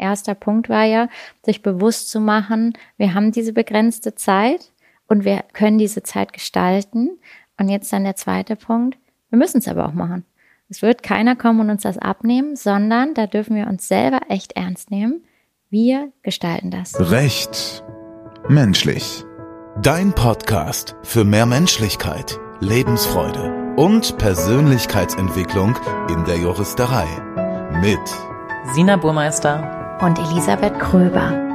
erster Punkt war ja, sich bewusst zu machen, wir haben diese begrenzte Zeit und wir können diese Zeit gestalten. Und jetzt dann der zweite Punkt, wir müssen es aber auch machen. Es wird keiner kommen und uns das abnehmen, sondern da dürfen wir uns selber echt ernst nehmen. Wir gestalten das. Recht menschlich. Dein Podcast für mehr Menschlichkeit, Lebensfreude und Persönlichkeitsentwicklung in der Juristerei. Mit Sina Burmeister und Elisabeth Kröber.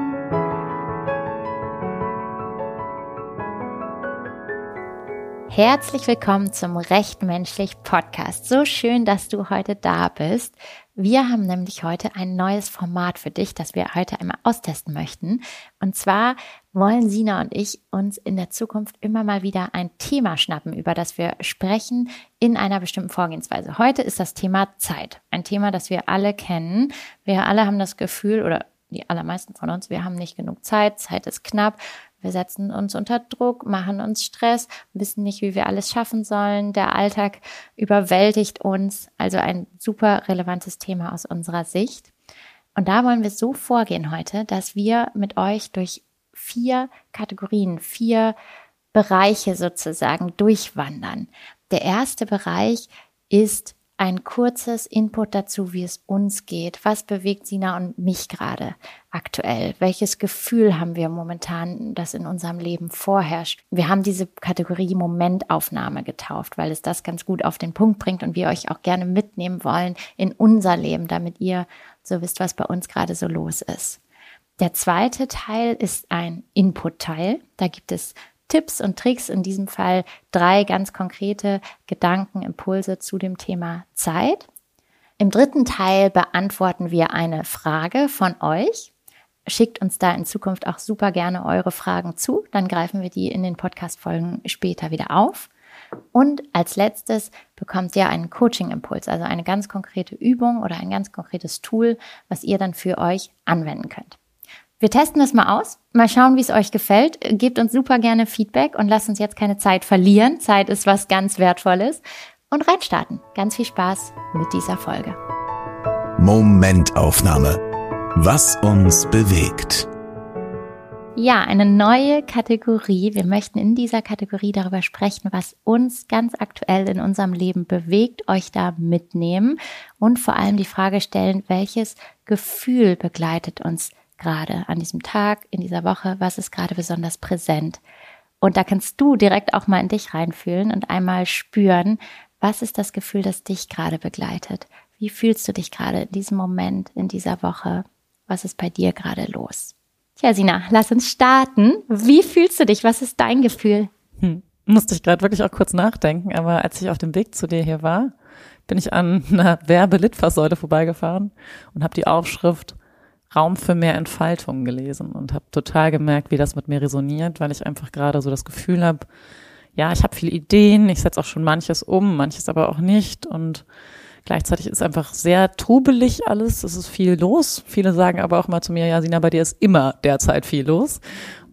Herzlich willkommen zum Recht menschlich Podcast. So schön, dass du heute da bist. Wir haben nämlich heute ein neues Format für dich, das wir heute einmal austesten möchten. Und zwar wollen Sina und ich uns in der Zukunft immer mal wieder ein Thema schnappen, über das wir sprechen in einer bestimmten Vorgehensweise. Heute ist das Thema Zeit. Ein Thema, das wir alle kennen. Wir alle haben das Gefühl oder die allermeisten von uns, wir haben nicht genug Zeit, Zeit ist knapp wir setzen uns unter Druck, machen uns Stress, wissen nicht, wie wir alles schaffen sollen. Der Alltag überwältigt uns. Also ein super relevantes Thema aus unserer Sicht. Und da wollen wir so vorgehen heute, dass wir mit euch durch vier Kategorien, vier Bereiche sozusagen durchwandern. Der erste Bereich ist ein kurzes Input dazu, wie es uns geht. Was bewegt Sina und mich gerade aktuell? Welches Gefühl haben wir momentan, das in unserem Leben vorherrscht? Wir haben diese Kategorie Momentaufnahme getauft, weil es das ganz gut auf den Punkt bringt und wir euch auch gerne mitnehmen wollen in unser Leben, damit ihr so wisst, was bei uns gerade so los ist. Der zweite Teil ist ein Input-Teil. Da gibt es Tipps und Tricks, in diesem Fall drei ganz konkrete Gedanken, Impulse zu dem Thema Zeit. Im dritten Teil beantworten wir eine Frage von euch. Schickt uns da in Zukunft auch super gerne eure Fragen zu, dann greifen wir die in den Podcast-Folgen später wieder auf. Und als letztes bekommt ihr einen Coaching-Impuls, also eine ganz konkrete Übung oder ein ganz konkretes Tool, was ihr dann für euch anwenden könnt. Wir testen das mal aus, mal schauen, wie es euch gefällt. Gebt uns super gerne Feedback und lasst uns jetzt keine Zeit verlieren. Zeit ist was ganz Wertvolles. Und reinstarten. Ganz viel Spaß mit dieser Folge. Momentaufnahme. Was uns bewegt. Ja, eine neue Kategorie. Wir möchten in dieser Kategorie darüber sprechen, was uns ganz aktuell in unserem Leben bewegt, euch da mitnehmen und vor allem die Frage stellen, welches Gefühl begleitet uns gerade an diesem Tag, in dieser Woche, was ist gerade besonders präsent. Und da kannst du direkt auch mal in dich reinfühlen und einmal spüren, was ist das Gefühl, das dich gerade begleitet? Wie fühlst du dich gerade in diesem Moment, in dieser Woche? Was ist bei dir gerade los? Tja, Sina, lass uns starten. Wie fühlst du dich? Was ist dein Gefühl? Hm. Musste ich gerade wirklich auch kurz nachdenken, aber als ich auf dem Weg zu dir hier war, bin ich an einer Werbelitfaßsäule vorbeigefahren und habe die Aufschrift Raum für mehr Entfaltung gelesen und habe total gemerkt, wie das mit mir resoniert, weil ich einfach gerade so das Gefühl habe, ja, ich habe viele Ideen, ich setze auch schon manches um, manches aber auch nicht und gleichzeitig ist einfach sehr trubelig alles, es ist viel los. Viele sagen aber auch mal zu mir, ja, Sina, bei dir ist immer derzeit viel los.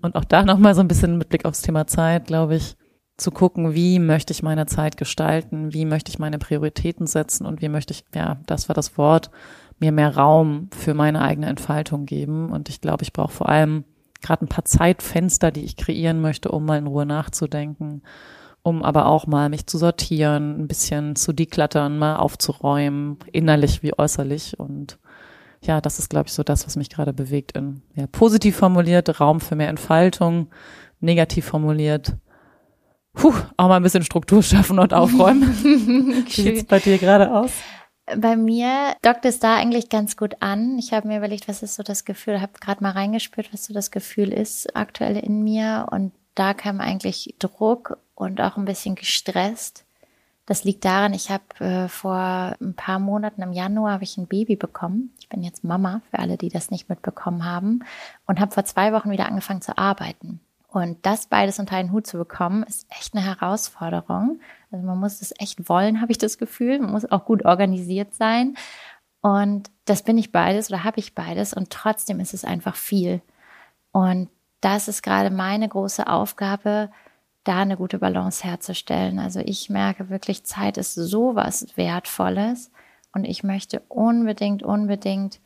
Und auch da nochmal so ein bisschen mit Blick aufs Thema Zeit, glaube ich, zu gucken, wie möchte ich meine Zeit gestalten, wie möchte ich meine Prioritäten setzen und wie möchte ich, ja, das war das Wort, mir mehr Raum für meine eigene Entfaltung geben. Und ich glaube, ich brauche vor allem gerade ein paar Zeitfenster, die ich kreieren möchte, um mal in Ruhe nachzudenken, um aber auch mal mich zu sortieren, ein bisschen zu deklattern, mal aufzuräumen, innerlich wie äußerlich. Und ja, das ist, glaube ich, so das, was mich gerade bewegt. In, ja, positiv formuliert, Raum für mehr Entfaltung, negativ formuliert, puh, auch mal ein bisschen Struktur schaffen und aufräumen. Wie sieht's bei dir gerade aus? Bei mir dockt es da eigentlich ganz gut an. Ich habe mir überlegt, was ist so das Gefühl, habe gerade mal reingespürt, was so das Gefühl ist aktuell in mir. Und da kam eigentlich Druck und auch ein bisschen gestresst. Das liegt daran, ich habe äh, vor ein paar Monaten im Januar habe ich ein Baby bekommen. Ich bin jetzt Mama, für alle, die das nicht mitbekommen haben. Und habe vor zwei Wochen wieder angefangen zu arbeiten. Und das beides unter einen Hut zu bekommen, ist echt eine Herausforderung. Also man muss es echt wollen, habe ich das Gefühl. Man muss auch gut organisiert sein. Und das bin ich beides oder habe ich beides. Und trotzdem ist es einfach viel. Und das ist gerade meine große Aufgabe, da eine gute Balance herzustellen. Also ich merke wirklich, Zeit ist sowas Wertvolles. Und ich möchte unbedingt, unbedingt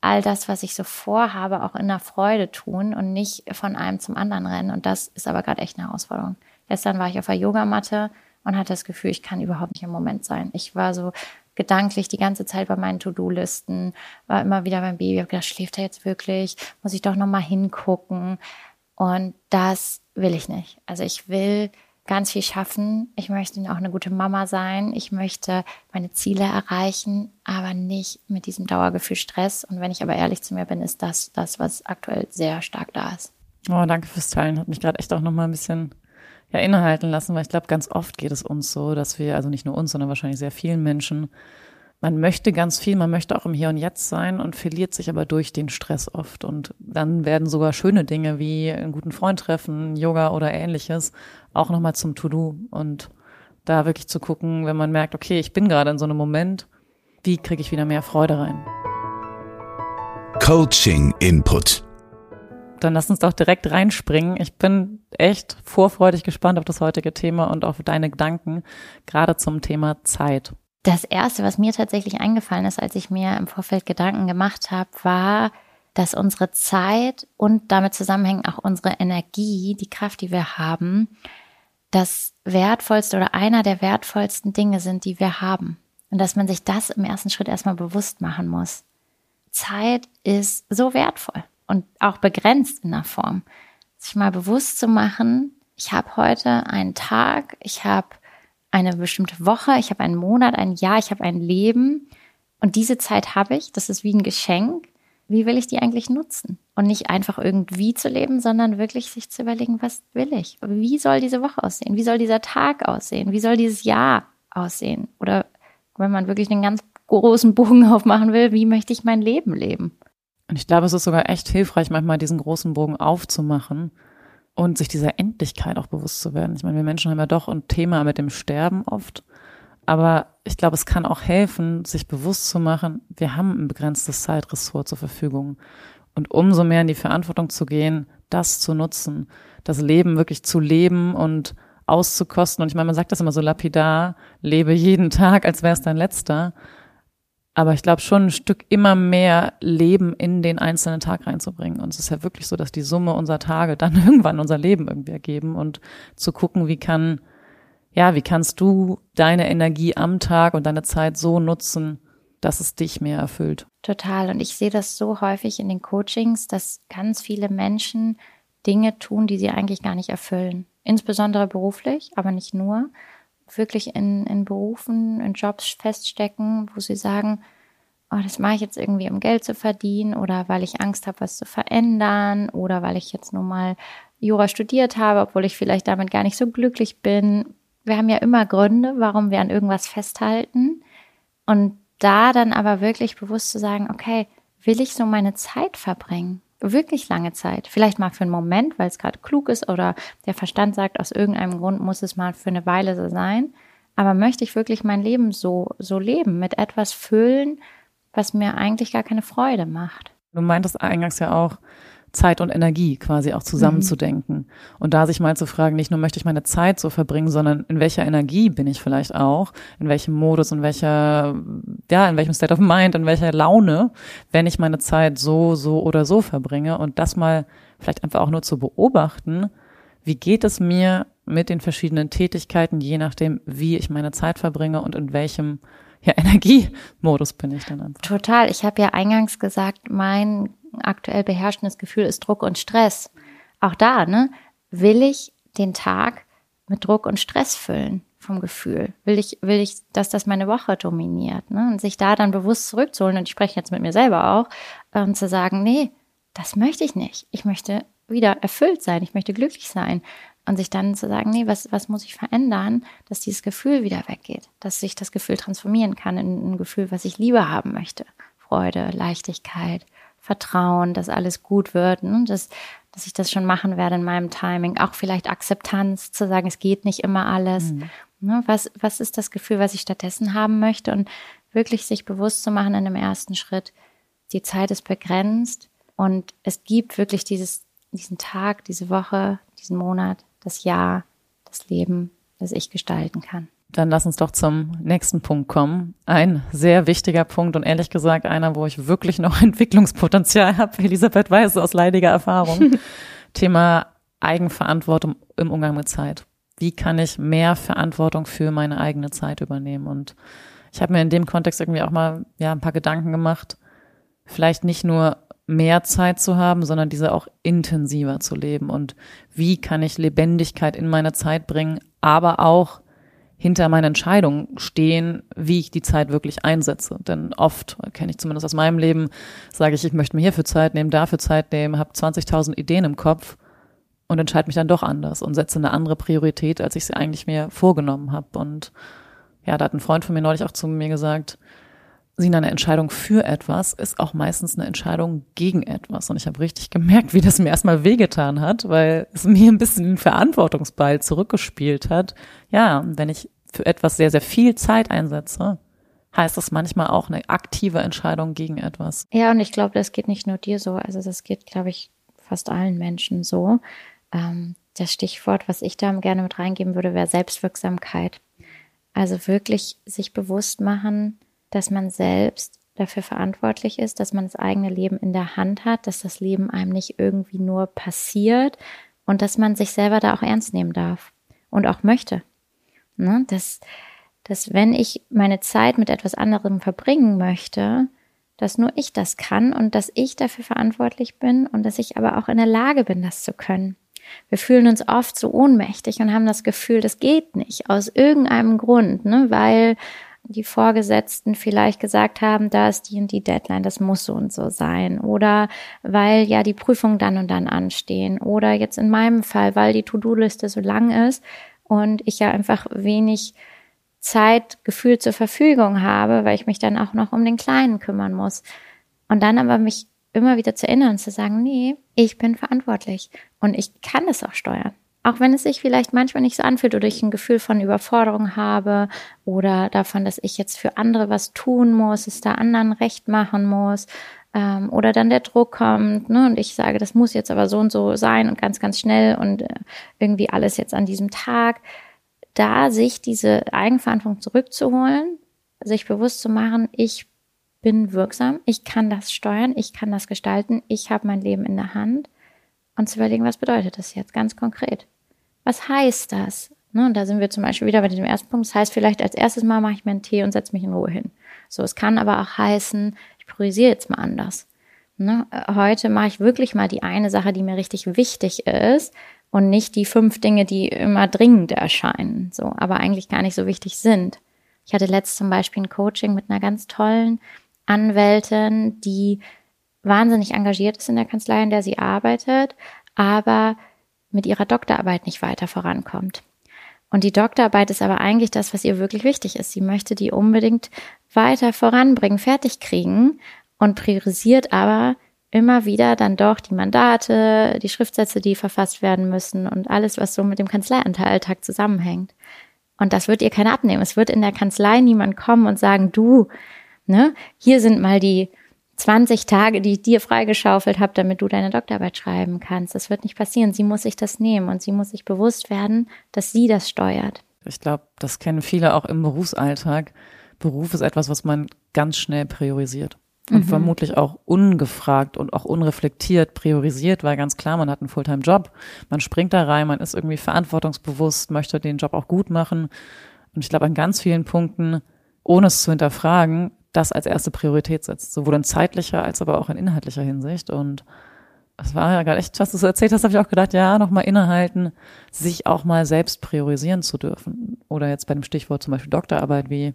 all das, was ich so vorhabe, auch in der Freude tun und nicht von einem zum anderen rennen. Und das ist aber gerade echt eine Herausforderung. Gestern war ich auf der Yogamatte und hatte das Gefühl, ich kann überhaupt nicht im Moment sein. Ich war so gedanklich die ganze Zeit bei meinen To-Do-Listen, war immer wieder beim Baby, hab gedacht, schläft er jetzt wirklich? Muss ich doch noch mal hingucken? Und das will ich nicht. Also ich will ganz viel schaffen. Ich möchte auch eine gute Mama sein. Ich möchte meine Ziele erreichen, aber nicht mit diesem Dauergefühl Stress. Und wenn ich aber ehrlich zu mir bin, ist das das, was aktuell sehr stark da ist. Oh, danke fürs Teilen. Hat mich gerade echt auch noch mal ein bisschen ja, innehalten lassen, weil ich glaube, ganz oft geht es uns so, dass wir, also nicht nur uns, sondern wahrscheinlich sehr vielen Menschen, man möchte ganz viel, man möchte auch im Hier und Jetzt sein und verliert sich aber durch den Stress oft. Und dann werden sogar schöne Dinge wie einen guten Freund treffen, Yoga oder ähnliches auch nochmal zum To-Do. Und da wirklich zu gucken, wenn man merkt, okay, ich bin gerade in so einem Moment, wie kriege ich wieder mehr Freude rein? Coaching Input. Dann lass uns doch direkt reinspringen. Ich bin echt vorfreudig gespannt auf das heutige Thema und auf deine Gedanken, gerade zum Thema Zeit. Das erste, was mir tatsächlich eingefallen ist, als ich mir im Vorfeld Gedanken gemacht habe, war, dass unsere Zeit und damit zusammenhängen auch unsere Energie, die Kraft, die wir haben, das wertvollste oder einer der wertvollsten Dinge sind, die wir haben. Und dass man sich das im ersten Schritt erstmal bewusst machen muss. Zeit ist so wertvoll und auch begrenzt in der Form. Sich mal bewusst zu machen, ich habe heute einen Tag, ich habe eine bestimmte Woche, ich habe einen Monat, ein Jahr, ich habe ein Leben und diese Zeit habe ich, das ist wie ein Geschenk. Wie will ich die eigentlich nutzen? Und nicht einfach irgendwie zu leben, sondern wirklich sich zu überlegen, was will ich? Wie soll diese Woche aussehen? Wie soll dieser Tag aussehen? Wie soll dieses Jahr aussehen? Oder wenn man wirklich einen ganz großen Bogen aufmachen will, wie möchte ich mein Leben leben? Und ich glaube, es ist sogar echt hilfreich, manchmal diesen großen Bogen aufzumachen und sich dieser Endlichkeit auch bewusst zu werden. Ich meine, wir Menschen haben ja doch ein Thema mit dem Sterben oft. Aber ich glaube, es kann auch helfen, sich bewusst zu machen, wir haben ein begrenztes Zeitressort zur Verfügung. Und umso mehr in die Verantwortung zu gehen, das zu nutzen, das Leben wirklich zu leben und auszukosten. Und ich meine, man sagt das immer so lapidar, lebe jeden Tag, als wäre es dein letzter. Aber ich glaube schon ein Stück immer mehr Leben in den einzelnen Tag reinzubringen. Und es ist ja wirklich so, dass die Summe unserer Tage dann irgendwann unser Leben irgendwie ergeben und zu gucken, wie kann, ja, wie kannst du deine Energie am Tag und deine Zeit so nutzen, dass es dich mehr erfüllt. Total. Und ich sehe das so häufig in den Coachings, dass ganz viele Menschen Dinge tun, die sie eigentlich gar nicht erfüllen. Insbesondere beruflich, aber nicht nur wirklich in, in Berufen, in Jobs feststecken, wo sie sagen, oh, das mache ich jetzt irgendwie, um Geld zu verdienen oder weil ich Angst habe, was zu verändern oder weil ich jetzt nun mal Jura studiert habe, obwohl ich vielleicht damit gar nicht so glücklich bin. Wir haben ja immer Gründe, warum wir an irgendwas festhalten. Und da dann aber wirklich bewusst zu sagen, okay, will ich so meine Zeit verbringen? Wirklich lange Zeit. Vielleicht mal für einen Moment, weil es gerade klug ist oder der Verstand sagt, aus irgendeinem Grund muss es mal für eine Weile so sein. Aber möchte ich wirklich mein Leben so, so leben, mit etwas füllen, was mir eigentlich gar keine Freude macht? Du meintest eingangs ja auch, Zeit und Energie quasi auch zusammenzudenken. Mhm. Und da sich mal zu fragen, nicht nur möchte ich meine Zeit so verbringen, sondern in welcher Energie bin ich vielleicht auch, in welchem Modus, in welcher, ja, in welchem State of Mind, in welcher Laune, wenn ich meine Zeit so, so oder so verbringe und das mal vielleicht einfach auch nur zu beobachten, wie geht es mir mit den verschiedenen Tätigkeiten, je nachdem, wie ich meine Zeit verbringe und in welchem ja, Energiemodus bin ich dann einfach. Total. Ich habe ja eingangs gesagt, mein aktuell beherrschendes Gefühl ist Druck und Stress. Auch da, ne, will ich den Tag mit Druck und Stress füllen vom Gefühl? Will ich, will ich, dass das meine Woche dominiert? Ne? Und sich da dann bewusst zurückzuholen, und ich spreche jetzt mit mir selber auch, ähm, zu sagen, nee, das möchte ich nicht. Ich möchte wieder erfüllt sein, ich möchte glücklich sein. Und sich dann zu sagen, nee, was, was muss ich verändern, dass dieses Gefühl wieder weggeht, dass sich das Gefühl transformieren kann in ein Gefühl, was ich lieber haben möchte. Freude, Leichtigkeit, Vertrauen, dass alles gut wird, ne? dass, dass ich das schon machen werde in meinem Timing. Auch vielleicht Akzeptanz, zu sagen, es geht nicht immer alles. Mhm. Ne? Was, was ist das Gefühl, was ich stattdessen haben möchte? Und wirklich sich bewusst zu machen in dem ersten Schritt, die Zeit ist begrenzt und es gibt wirklich dieses, diesen Tag, diese Woche, diesen Monat, das Jahr, das Leben, das ich gestalten kann. Dann lass uns doch zum nächsten Punkt kommen. Ein sehr wichtiger Punkt und ehrlich gesagt einer, wo ich wirklich noch Entwicklungspotenzial habe. Elisabeth weiß aus leidiger Erfahrung. Thema Eigenverantwortung im Umgang mit Zeit. Wie kann ich mehr Verantwortung für meine eigene Zeit übernehmen? Und ich habe mir in dem Kontext irgendwie auch mal ja ein paar Gedanken gemacht. Vielleicht nicht nur mehr Zeit zu haben, sondern diese auch intensiver zu leben. Und wie kann ich Lebendigkeit in meine Zeit bringen, aber auch hinter meinen Entscheidungen stehen, wie ich die Zeit wirklich einsetze. Denn oft, kenne ich zumindest aus meinem Leben, sage ich, ich möchte mir hierfür Zeit nehmen, dafür Zeit nehmen, habe 20.000 Ideen im Kopf und entscheide mich dann doch anders und setze eine andere Priorität, als ich sie eigentlich mir vorgenommen habe. Und ja, da hat ein Freund von mir neulich auch zu mir gesagt, Sina, eine Entscheidung für etwas ist auch meistens eine Entscheidung gegen etwas. Und ich habe richtig gemerkt, wie das mir erstmal wehgetan hat, weil es mir ein bisschen den Verantwortungsball zurückgespielt hat. Ja, wenn ich für etwas sehr, sehr viel Zeit einsetze, heißt das manchmal auch eine aktive Entscheidung gegen etwas. Ja, und ich glaube, das geht nicht nur dir so. Also das geht, glaube ich, fast allen Menschen so. Ähm, das Stichwort, was ich da gerne mit reingeben würde, wäre Selbstwirksamkeit. Also wirklich sich bewusst machen, dass man selbst dafür verantwortlich ist, dass man das eigene Leben in der Hand hat, dass das Leben einem nicht irgendwie nur passiert und dass man sich selber da auch ernst nehmen darf und auch möchte. Ne? Dass, dass wenn ich meine Zeit mit etwas anderem verbringen möchte, dass nur ich das kann und dass ich dafür verantwortlich bin und dass ich aber auch in der Lage bin, das zu können. Wir fühlen uns oft so ohnmächtig und haben das Gefühl, das geht nicht aus irgendeinem Grund, ne? weil die Vorgesetzten vielleicht gesagt haben, da ist die und die Deadline, das muss so und so sein. Oder weil ja die Prüfungen dann und dann anstehen. Oder jetzt in meinem Fall, weil die To-Do-Liste so lang ist und ich ja einfach wenig Zeit gefühlt zur Verfügung habe, weil ich mich dann auch noch um den Kleinen kümmern muss. Und dann aber mich immer wieder zu erinnern, zu sagen, nee, ich bin verantwortlich und ich kann es auch steuern. Auch wenn es sich vielleicht manchmal nicht so anfühlt oder ich ein Gefühl von Überforderung habe oder davon, dass ich jetzt für andere was tun muss, es da anderen recht machen muss ähm, oder dann der Druck kommt ne, und ich sage, das muss jetzt aber so und so sein und ganz, ganz schnell und äh, irgendwie alles jetzt an diesem Tag, da sich diese Eigenverantwortung zurückzuholen, sich bewusst zu machen, ich bin wirksam, ich kann das steuern, ich kann das gestalten, ich habe mein Leben in der Hand und zu überlegen, was bedeutet das jetzt ganz konkret was heißt das? Ne, und da sind wir zum Beispiel wieder bei dem ersten Punkt. Das heißt vielleicht als erstes Mal mache ich mir einen Tee und setze mich in Ruhe hin. So, es kann aber auch heißen, ich priorisiere jetzt mal anders. Ne, heute mache ich wirklich mal die eine Sache, die mir richtig wichtig ist und nicht die fünf Dinge, die immer dringend erscheinen, so, aber eigentlich gar nicht so wichtig sind. Ich hatte letzt zum Beispiel ein Coaching mit einer ganz tollen Anwältin, die wahnsinnig engagiert ist in der Kanzlei, in der sie arbeitet, aber mit ihrer Doktorarbeit nicht weiter vorankommt. Und die Doktorarbeit ist aber eigentlich das, was ihr wirklich wichtig ist. Sie möchte die unbedingt weiter voranbringen, fertig kriegen und priorisiert aber immer wieder dann doch die Mandate, die Schriftsätze, die verfasst werden müssen und alles, was so mit dem Kanzleialltag zusammenhängt. Und das wird ihr keiner abnehmen. Es wird in der Kanzlei niemand kommen und sagen, du, ne, hier sind mal die 20 Tage, die ich dir freigeschaufelt habe, damit du deine Doktorarbeit schreiben kannst. Das wird nicht passieren. Sie muss sich das nehmen und sie muss sich bewusst werden, dass sie das steuert. Ich glaube, das kennen viele auch im Berufsalltag. Beruf ist etwas, was man ganz schnell priorisiert. Und mhm. vermutlich auch ungefragt und auch unreflektiert priorisiert, weil ganz klar, man hat einen Fulltime-Job, man springt da rein, man ist irgendwie verantwortungsbewusst, möchte den Job auch gut machen. Und ich glaube, an ganz vielen Punkten, ohne es zu hinterfragen, das als erste Priorität setzt, sowohl in zeitlicher als aber auch in inhaltlicher Hinsicht. Und es war ja gerade echt, was du so erzählt hast, habe ich auch gedacht, ja, nochmal innehalten, sich auch mal selbst priorisieren zu dürfen. Oder jetzt bei dem Stichwort zum Beispiel Doktorarbeit, wie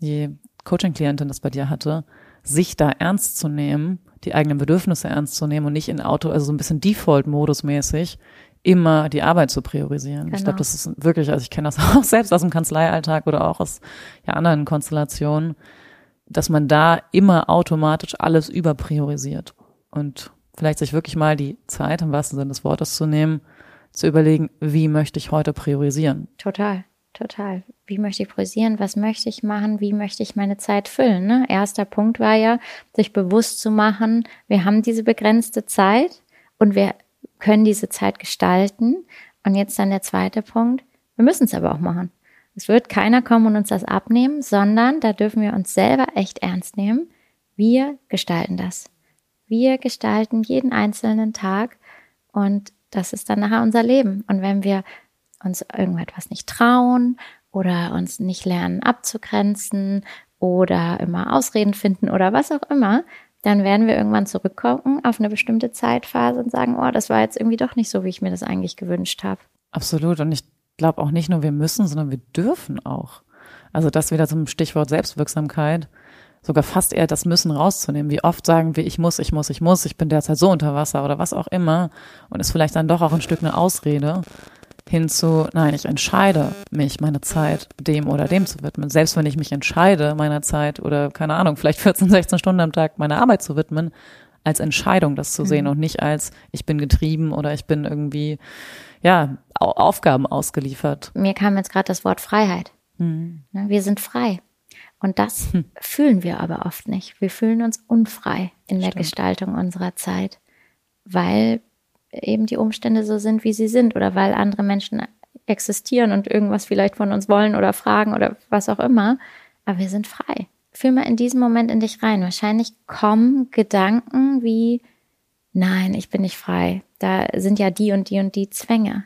die Coaching-Klientin das bei dir hatte, sich da ernst zu nehmen, die eigenen Bedürfnisse ernst zu nehmen und nicht in Auto, also so ein bisschen Default-Modus mäßig, immer die Arbeit zu priorisieren. Genau. Ich glaube, das ist wirklich, also ich kenne das auch selbst aus dem Kanzleialltag oder auch aus ja, anderen Konstellationen, dass man da immer automatisch alles überpriorisiert und vielleicht sich wirklich mal die Zeit, im wahrsten Sinne des Wortes zu nehmen, zu überlegen, wie möchte ich heute priorisieren. Total, total. Wie möchte ich priorisieren? Was möchte ich machen? Wie möchte ich meine Zeit füllen? Ne? Erster Punkt war ja, sich bewusst zu machen, wir haben diese begrenzte Zeit und wir können diese Zeit gestalten. Und jetzt dann der zweite Punkt, wir müssen es aber auch machen. Es wird keiner kommen und uns das abnehmen, sondern da dürfen wir uns selber echt ernst nehmen. Wir gestalten das. Wir gestalten jeden einzelnen Tag und das ist dann nachher unser Leben. Und wenn wir uns irgendetwas nicht trauen oder uns nicht lernen abzugrenzen oder immer Ausreden finden oder was auch immer, dann werden wir irgendwann zurückkommen auf eine bestimmte Zeitphase und sagen, oh, das war jetzt irgendwie doch nicht so, wie ich mir das eigentlich gewünscht habe. Absolut. Und ich glaube auch nicht nur wir müssen, sondern wir dürfen auch. Also das wieder zum Stichwort Selbstwirksamkeit, sogar fast eher das Müssen rauszunehmen. Wie oft sagen wir, ich muss, ich muss, ich muss, ich bin derzeit so unter Wasser oder was auch immer und ist vielleicht dann doch auch ein Stück eine Ausrede hinzu, nein, ich entscheide mich, meine Zeit dem oder dem zu widmen. Selbst wenn ich mich entscheide, meiner Zeit oder keine Ahnung, vielleicht 14, 16 Stunden am Tag meiner Arbeit zu widmen, als Entscheidung das zu sehen mhm. und nicht als ich bin getrieben oder ich bin irgendwie, ja, Aufgaben ausgeliefert. Mir kam jetzt gerade das Wort Freiheit. Mhm. Wir sind frei. Und das hm. fühlen wir aber oft nicht. Wir fühlen uns unfrei in der Stimmt. Gestaltung unserer Zeit, weil eben die Umstände so sind, wie sie sind oder weil andere Menschen existieren und irgendwas vielleicht von uns wollen oder fragen oder was auch immer. Aber wir sind frei. Fühl mal in diesem Moment in dich rein. Wahrscheinlich kommen Gedanken wie, nein, ich bin nicht frei. Da sind ja die und die und die Zwänge.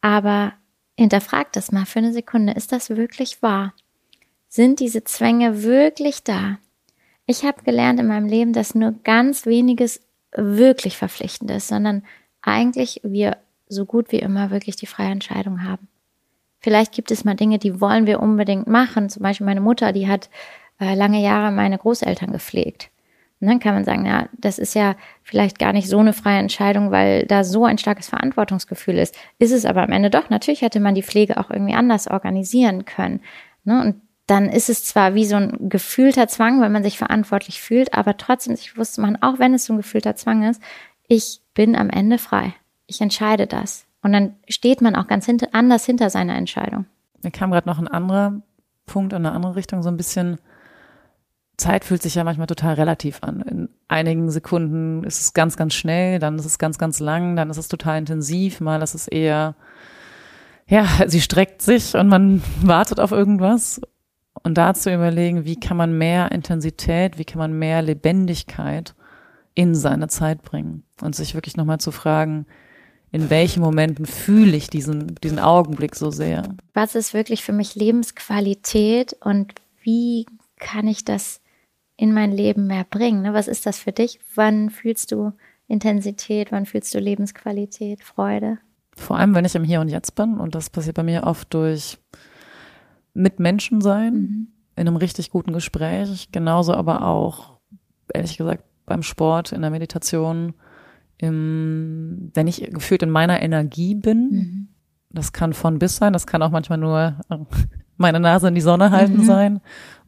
Aber hinterfrag das mal für eine Sekunde. Ist das wirklich wahr? Sind diese Zwänge wirklich da? Ich habe gelernt in meinem Leben, dass nur ganz weniges wirklich verpflichtend ist, sondern eigentlich wir so gut wie immer wirklich die freie Entscheidung haben. Vielleicht gibt es mal Dinge, die wollen wir unbedingt machen. Zum Beispiel meine Mutter, die hat äh, lange Jahre meine Großeltern gepflegt. Dann kann man sagen, ja, das ist ja vielleicht gar nicht so eine freie Entscheidung, weil da so ein starkes Verantwortungsgefühl ist. Ist es aber am Ende doch. Natürlich hätte man die Pflege auch irgendwie anders organisieren können. Ne? Und dann ist es zwar wie so ein gefühlter Zwang, weil man sich verantwortlich fühlt, aber trotzdem sich bewusst zu machen, auch wenn es so ein gefühlter Zwang ist, ich bin am Ende frei. Ich entscheide das. Und dann steht man auch ganz hinter, anders hinter seiner Entscheidung. Mir kam gerade noch ein anderer Punkt in eine andere Richtung, so ein bisschen Zeit fühlt sich ja manchmal total relativ an. In einigen Sekunden ist es ganz, ganz schnell, dann ist es ganz, ganz lang, dann ist es total intensiv, mal ist es eher, ja, sie streckt sich und man wartet auf irgendwas. Und da zu überlegen, wie kann man mehr Intensität, wie kann man mehr Lebendigkeit in seine Zeit bringen und sich wirklich nochmal zu fragen, in welchen Momenten fühle ich diesen, diesen Augenblick so sehr? Was ist wirklich für mich Lebensqualität und wie kann ich das in mein Leben mehr bringen? Ne? Was ist das für dich? Wann fühlst du Intensität? Wann fühlst du Lebensqualität, Freude? Vor allem, wenn ich im Hier und Jetzt bin und das passiert bei mir oft durch mit Menschen sein, mhm. in einem richtig guten Gespräch, genauso aber auch, ehrlich gesagt, beim Sport, in der Meditation, im, wenn ich gefühlt in meiner Energie bin, mhm. das kann von bis sein, das kann auch manchmal nur meine Nase in die Sonne halten mhm. sein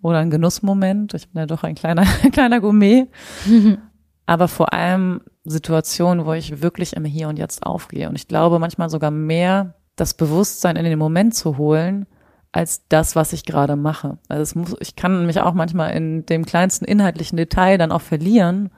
oder ein Genussmoment. Ich bin ja doch ein kleiner, kleiner Gourmet. Mhm. Aber vor allem Situationen, wo ich wirklich im Hier und Jetzt aufgehe. Und ich glaube manchmal sogar mehr das Bewusstsein in den Moment zu holen, als das, was ich gerade mache. Also es muss, ich kann mich auch manchmal in dem kleinsten inhaltlichen Detail dann auch verlieren,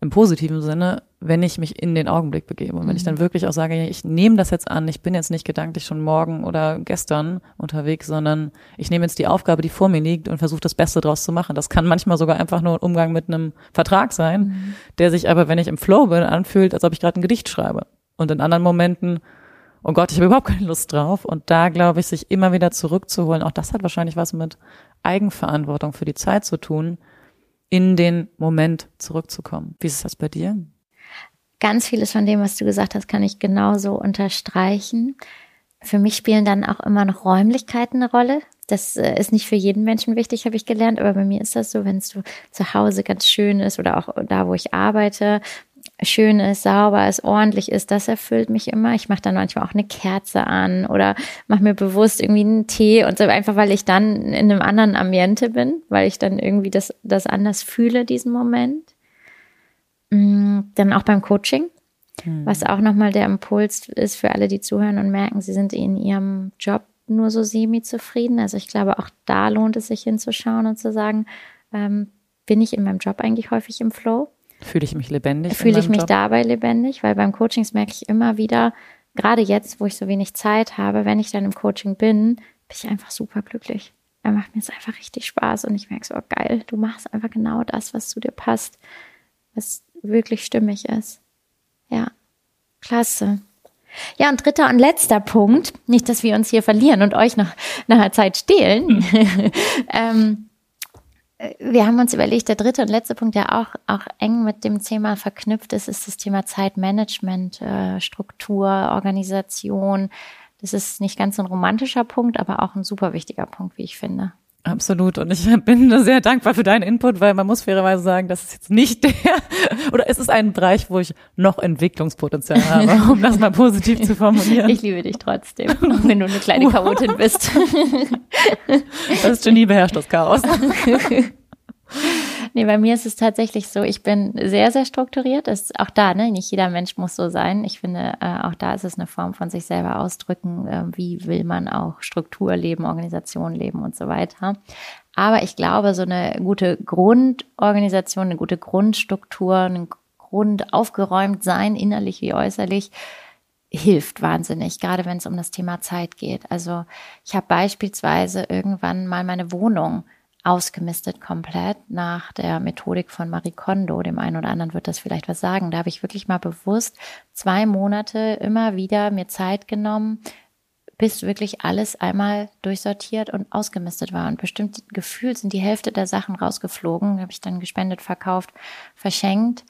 im positiven Sinne, wenn ich mich in den Augenblick begebe. Und wenn ich dann mhm. wirklich auch sage, ich nehme das jetzt an, ich bin jetzt nicht gedanklich schon morgen oder gestern unterwegs, sondern ich nehme jetzt die Aufgabe, die vor mir liegt und versuche das Beste draus zu machen. Das kann manchmal sogar einfach nur ein Umgang mit einem Vertrag sein, mhm. der sich aber, wenn ich im Flow bin, anfühlt, als ob ich gerade ein Gedicht schreibe. Und in anderen Momenten oh Gott, ich habe überhaupt keine Lust drauf. Und da glaube ich, sich immer wieder zurückzuholen, auch das hat wahrscheinlich was mit Eigenverantwortung für die Zeit zu tun, in den Moment zurückzukommen. Wie ist das bei dir? Ganz vieles von dem, was du gesagt hast, kann ich genauso unterstreichen. Für mich spielen dann auch immer noch Räumlichkeiten eine Rolle. Das äh, ist nicht für jeden Menschen wichtig, habe ich gelernt, aber bei mir ist das so, wenn es so zu Hause ganz schön ist oder auch da, wo ich arbeite, schön ist, sauber ist, ordentlich ist, das erfüllt mich immer. Ich mache dann manchmal auch eine Kerze an oder mache mir bewusst irgendwie einen Tee und so, einfach weil ich dann in einem anderen Ambiente bin, weil ich dann irgendwie das, das anders fühle, diesen Moment. Mm, dann auch beim Coaching, hm. was auch nochmal der Impuls ist für alle, die zuhören und merken, sie sind in ihrem Job nur so semi-zufrieden. Also ich glaube, auch da lohnt es sich hinzuschauen und zu sagen, ähm, bin ich in meinem Job eigentlich häufig im Flow? Fühle ich mich lebendig? Fühle ich mich Job? dabei lebendig? Weil beim Coachings merke ich immer wieder, gerade jetzt, wo ich so wenig Zeit habe, wenn ich dann im Coaching bin, bin ich einfach super glücklich. Er macht mir jetzt einfach richtig Spaß und ich merke so, oh, geil, du machst einfach genau das, was zu dir passt, was wirklich stimmig ist. Ja, klasse. Ja, und dritter und letzter Punkt, nicht, dass wir uns hier verlieren und euch noch nach einer Zeit stehlen. Hm. ähm, wir haben uns überlegt, der dritte und letzte Punkt, der auch, auch eng mit dem Thema verknüpft ist, ist das Thema Zeitmanagement, äh, Struktur, Organisation. Das ist nicht ganz so ein romantischer Punkt, aber auch ein super wichtiger Punkt, wie ich finde. Absolut. Und ich bin sehr dankbar für deinen Input, weil man muss fairerweise sagen, das ist jetzt nicht der, oder es ist ein Bereich, wo ich noch Entwicklungspotenzial habe, um das mal positiv zu formulieren. Ich liebe dich trotzdem, auch wenn du eine kleine Chaotin bist. Das Genie beherrscht das Chaos. Nee, bei mir ist es tatsächlich so, ich bin sehr, sehr strukturiert. Ist auch da, ne? Nicht jeder Mensch muss so sein. Ich finde, äh, auch da ist es eine Form von sich selber ausdrücken. Äh, wie will man auch Struktur leben, Organisation leben und so weiter. Aber ich glaube, so eine gute Grundorganisation, eine gute Grundstruktur, ein Grund aufgeräumt sein, innerlich wie äußerlich, hilft wahnsinnig, gerade wenn es um das Thema Zeit geht. Also ich habe beispielsweise irgendwann mal meine Wohnung ausgemistet komplett nach der Methodik von Marie Kondo. Dem einen oder anderen wird das vielleicht was sagen. Da habe ich wirklich mal bewusst zwei Monate immer wieder mir Zeit genommen, bis wirklich alles einmal durchsortiert und ausgemistet war. Und bestimmt gefühlt sind die Hälfte der Sachen rausgeflogen, habe ich dann gespendet, verkauft, verschenkt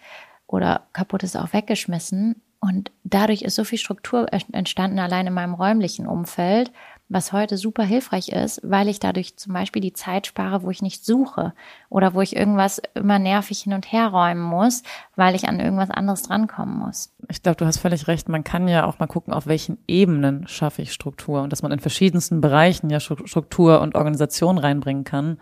oder kaputtes auch weggeschmissen. Und dadurch ist so viel Struktur entstanden, allein in meinem räumlichen Umfeld, was heute super hilfreich ist, weil ich dadurch zum Beispiel die Zeit spare, wo ich nicht suche oder wo ich irgendwas immer nervig hin und her räumen muss, weil ich an irgendwas anderes drankommen muss. Ich glaube, du hast völlig recht. Man kann ja auch mal gucken, auf welchen Ebenen schaffe ich Struktur und dass man in verschiedensten Bereichen ja Struktur und Organisation reinbringen kann.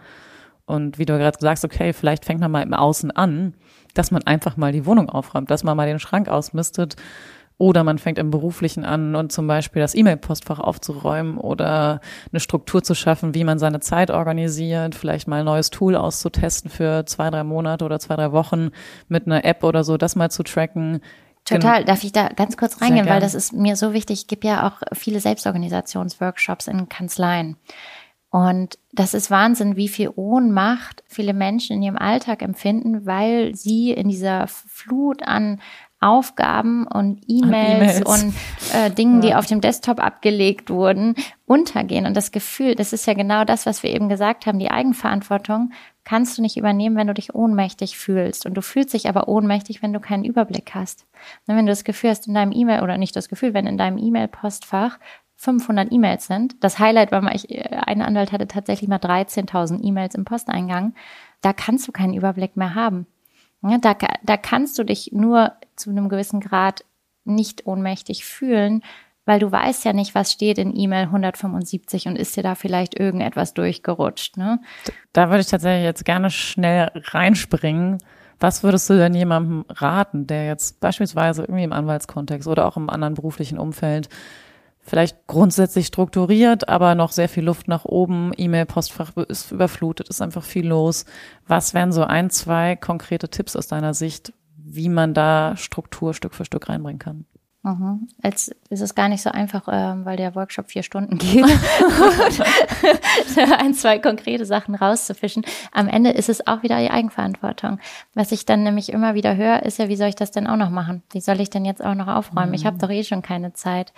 Und wie du gerade sagst, okay, vielleicht fängt man mal im Außen an, dass man einfach mal die Wohnung aufräumt, dass man mal den Schrank ausmistet oder man fängt im Beruflichen an und zum Beispiel das E-Mail-Postfach aufzuräumen oder eine Struktur zu schaffen, wie man seine Zeit organisiert, vielleicht mal ein neues Tool auszutesten für zwei, drei Monate oder zwei, drei Wochen mit einer App oder so, das mal zu tracken. Total. Darf ich da ganz kurz reingehen, weil das ist mir so wichtig. Ich gebe ja auch viele Selbstorganisationsworkshops in Kanzleien. Und das ist Wahnsinn, wie viel Ohnmacht viele Menschen in ihrem Alltag empfinden, weil sie in dieser Flut an Aufgaben und E-Mails e und äh, Dingen, ja. die auf dem Desktop abgelegt wurden, untergehen. Und das Gefühl, das ist ja genau das, was wir eben gesagt haben, die Eigenverantwortung kannst du nicht übernehmen, wenn du dich ohnmächtig fühlst. Und du fühlst dich aber ohnmächtig, wenn du keinen Überblick hast. Und wenn du das Gefühl hast in deinem E-Mail oder nicht das Gefühl, wenn in deinem E-Mail-Postfach 500 E-Mails sind. Das Highlight war mal, ich, äh, ein Anwalt hatte tatsächlich mal 13.000 E-Mails im Posteingang. Da kannst du keinen Überblick mehr haben. Ja, da, da kannst du dich nur zu einem gewissen Grad nicht ohnmächtig fühlen, weil du weißt ja nicht, was steht in E-Mail 175 und ist dir da vielleicht irgendetwas durchgerutscht. Ne? Da würde ich tatsächlich jetzt gerne schnell reinspringen. Was würdest du denn jemandem raten, der jetzt beispielsweise irgendwie im Anwaltskontext oder auch im anderen beruflichen Umfeld vielleicht grundsätzlich strukturiert, aber noch sehr viel Luft nach oben. E-Mail-Postfach ist überflutet, ist einfach viel los. Was wären so ein, zwei konkrete Tipps aus deiner Sicht, wie man da Struktur Stück für Stück reinbringen kann? Mhm. Jetzt ist es gar nicht so einfach, äh, weil der Workshop vier Stunden geht, ein, zwei konkrete Sachen rauszufischen. Am Ende ist es auch wieder die Eigenverantwortung. Was ich dann nämlich immer wieder höre, ist ja, wie soll ich das denn auch noch machen? Wie soll ich denn jetzt auch noch aufräumen? Mhm. Ich habe doch eh schon keine Zeit.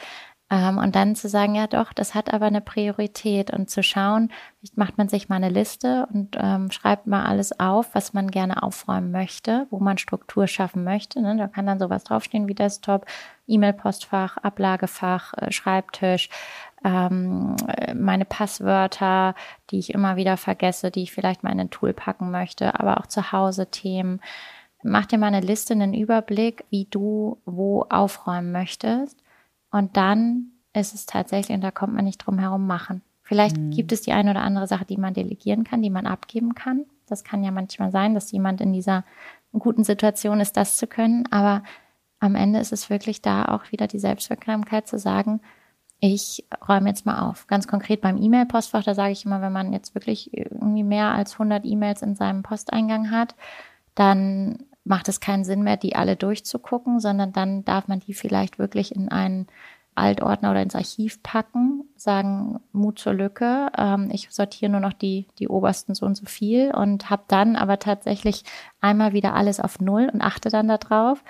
Ähm, und dann zu sagen, ja doch, das hat aber eine Priorität und zu schauen, macht man sich mal eine Liste und ähm, schreibt mal alles auf, was man gerne aufräumen möchte, wo man Struktur schaffen möchte. Ne? Da kann dann sowas draufstehen wie Desktop, E-Mail-Postfach, Ablagefach, äh, Schreibtisch, ähm, meine Passwörter, die ich immer wieder vergesse, die ich vielleicht mal in ein Tool packen möchte, aber auch zu Hause Themen. Mach dir mal eine Liste, einen Überblick, wie du wo aufräumen möchtest und dann ist es tatsächlich, und da kommt man nicht drum herum, machen. Vielleicht mhm. gibt es die eine oder andere Sache, die man delegieren kann, die man abgeben kann. Das kann ja manchmal sein, dass jemand in dieser guten Situation ist, das zu können. Aber am Ende ist es wirklich da auch wieder die Selbstwirksamkeit zu sagen, ich räume jetzt mal auf. Ganz konkret beim E-Mail-Postfach, da sage ich immer, wenn man jetzt wirklich irgendwie mehr als 100 E-Mails in seinem Posteingang hat, dann macht es keinen Sinn mehr, die alle durchzugucken, sondern dann darf man die vielleicht wirklich in einen Altordner oder ins Archiv packen, sagen Mut zur Lücke. Ähm, ich sortiere nur noch die, die obersten so und so viel und habe dann aber tatsächlich einmal wieder alles auf Null und achte dann darauf.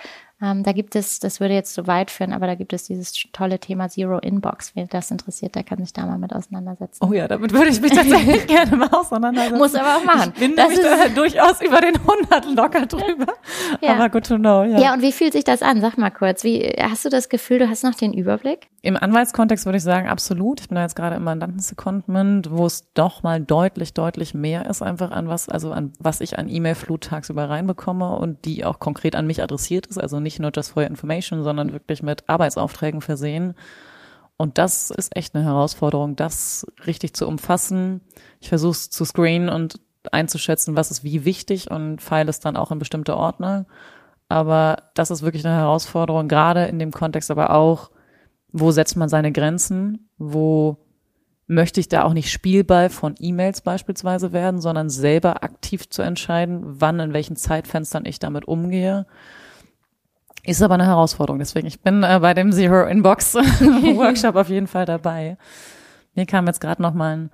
Ähm, da gibt es, das würde jetzt zu weit führen, aber da gibt es dieses tolle Thema Zero Inbox. Wer das interessiert, der kann sich da mal mit auseinandersetzen. Oh ja, damit würde ich mich tatsächlich gerne mal auseinandersetzen. Muss aber auch machen. Ich bin das nämlich da durchaus über den 100 locker drüber. Ja. Aber good to know, ja. Ja, und wie fühlt sich das an? Sag mal kurz. Wie, hast du das Gefühl, du hast noch den Überblick? Im Anwaltskontext würde ich sagen, absolut. Ich bin da jetzt gerade im Mandantensecondment, wo es doch mal deutlich, deutlich mehr ist einfach an was, also an was ich an E-Mail-Flut tagsüber reinbekomme und die auch konkret an mich adressiert ist. Also nicht nur just for your information, sondern wirklich mit Arbeitsaufträgen versehen. Und das ist echt eine Herausforderung, das richtig zu umfassen. Ich versuche es zu screenen und einzuschätzen, was ist wie wichtig und feile es dann auch in bestimmte Ordner. Aber das ist wirklich eine Herausforderung, gerade in dem Kontext aber auch, wo setzt man seine Grenzen, wo möchte ich da auch nicht Spielball von E-Mails beispielsweise werden, sondern selber aktiv zu entscheiden, wann, in welchen Zeitfenstern ich damit umgehe. Ist aber eine Herausforderung. Deswegen, ich bin äh, bei dem Zero Inbox Workshop auf jeden Fall dabei. Mir kam jetzt gerade noch mal ein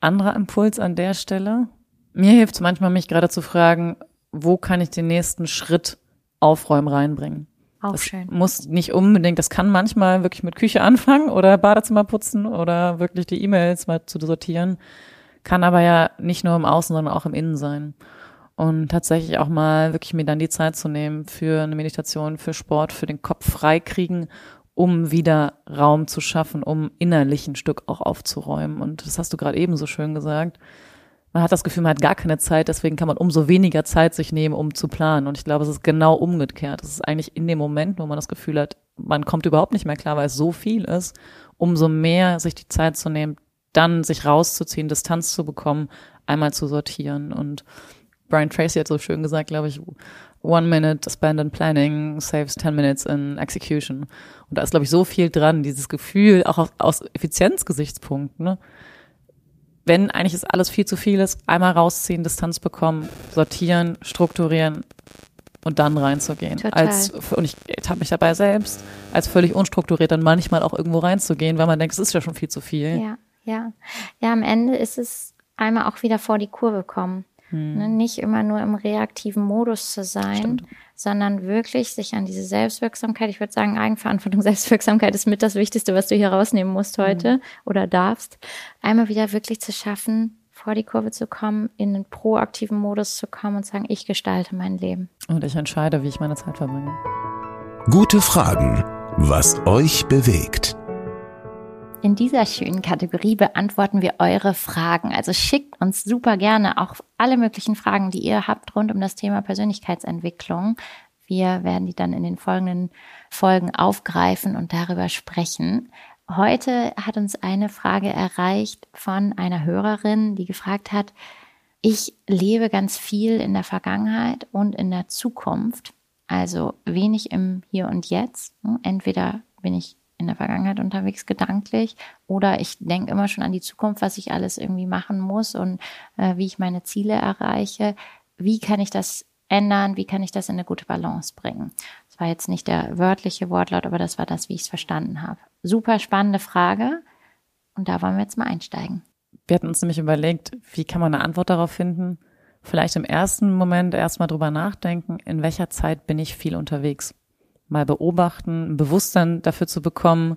anderer Impuls an der Stelle. Mir hilft es manchmal, mich gerade zu fragen, wo kann ich den nächsten Schritt Aufräumen reinbringen? Auch das schön. muss nicht unbedingt, das kann manchmal wirklich mit Küche anfangen oder Badezimmer putzen oder wirklich die E-Mails mal zu sortieren. Kann aber ja nicht nur im Außen, sondern auch im Innen sein. Und tatsächlich auch mal wirklich mir dann die Zeit zu nehmen für eine Meditation, für Sport, für den Kopf freikriegen, um wieder Raum zu schaffen, um innerlich ein Stück auch aufzuräumen. Und das hast du gerade eben so schön gesagt man hat das Gefühl, man hat gar keine Zeit, deswegen kann man umso weniger Zeit sich nehmen, um zu planen. Und ich glaube, es ist genau umgekehrt. Es ist eigentlich in dem Moment, wo man das Gefühl hat, man kommt überhaupt nicht mehr klar, weil es so viel ist, umso mehr sich die Zeit zu nehmen, dann sich rauszuziehen, Distanz zu bekommen, einmal zu sortieren. Und Brian Tracy hat so schön gesagt, glaube ich, one minute spent in planning saves ten minutes in execution. Und da ist, glaube ich, so viel dran, dieses Gefühl, auch aus, aus Effizienzgesichtspunkten, ne? wenn eigentlich ist alles viel zu viel ist, einmal rausziehen, Distanz bekommen, sortieren, strukturieren und dann reinzugehen. Total. Als, und ich habe mich dabei selbst, als völlig unstrukturiert dann manchmal auch irgendwo reinzugehen, weil man denkt, es ist ja schon viel zu viel. Ja, ja. Ja, am Ende ist es einmal auch wieder vor die Kurve kommen. Hm. Ne, nicht immer nur im reaktiven Modus zu sein, Stimmt. sondern wirklich sich an diese Selbstwirksamkeit, ich würde sagen, Eigenverantwortung, Selbstwirksamkeit ist mit das Wichtigste, was du hier rausnehmen musst heute Mhm. oder darfst, einmal wieder wirklich zu schaffen, vor die Kurve zu kommen, in den proaktiven Modus zu kommen und sagen, ich gestalte mein Leben. Und ich entscheide, wie ich meine Zeit verbringe. Gute Fragen. Was euch bewegt. In dieser schönen Kategorie beantworten wir eure Fragen. Also schickt uns super gerne auch alle möglichen Fragen, die ihr habt rund um das Thema Persönlichkeitsentwicklung. Wir werden die dann in den folgenden Folgen aufgreifen und darüber sprechen. Heute hat uns eine Frage erreicht von einer Hörerin, die gefragt hat, ich lebe ganz viel in der Vergangenheit und in der Zukunft, also wenig im Hier und Jetzt. Entweder bin ich in der Vergangenheit unterwegs gedanklich oder ich denke immer schon an die Zukunft, was ich alles irgendwie machen muss und äh, wie ich meine Ziele erreiche. Wie kann ich das ändern? Wie kann ich das in eine gute Balance bringen? Das war jetzt nicht der wörtliche Wortlaut, aber das war das, wie ich es verstanden habe. Super spannende Frage und da wollen wir jetzt mal einsteigen. Wir hatten uns nämlich überlegt, wie kann man eine Antwort darauf finden? Vielleicht im ersten Moment erstmal drüber nachdenken, in welcher Zeit bin ich viel unterwegs? Mal beobachten, ein Bewusstsein dafür zu bekommen,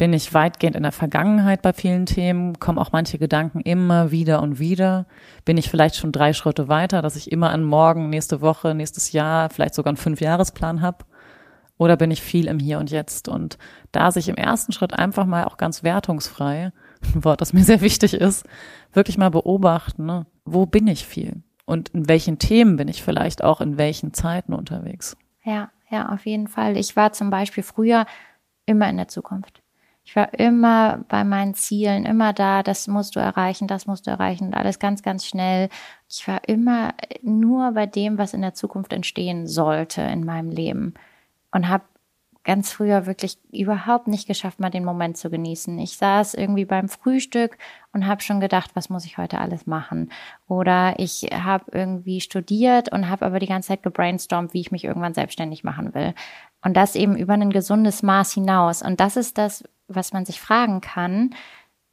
bin ich weitgehend in der Vergangenheit bei vielen Themen, kommen auch manche Gedanken immer wieder und wieder. Bin ich vielleicht schon drei Schritte weiter, dass ich immer an morgen, nächste Woche, nächstes Jahr, vielleicht sogar einen Fünfjahresplan habe? Oder bin ich viel im Hier und Jetzt? Und da sich im ersten Schritt einfach mal auch ganz wertungsfrei, ein Wort, das mir sehr wichtig ist, wirklich mal beobachten, ne? wo bin ich viel? Und in welchen Themen bin ich vielleicht auch in welchen Zeiten unterwegs? Ja, ja, auf jeden Fall. Ich war zum Beispiel früher immer in der Zukunft. Ich war immer bei meinen Zielen, immer da, das musst du erreichen, das musst du erreichen und alles ganz, ganz schnell. Ich war immer nur bei dem, was in der Zukunft entstehen sollte in meinem Leben und habe ganz früher wirklich überhaupt nicht geschafft, mal den Moment zu genießen. Ich saß irgendwie beim Frühstück und habe schon gedacht, was muss ich heute alles machen? Oder ich habe irgendwie studiert und habe aber die ganze Zeit gebrainstormt, wie ich mich irgendwann selbstständig machen will. Und das eben über ein gesundes Maß hinaus. Und das ist das, was man sich fragen kann.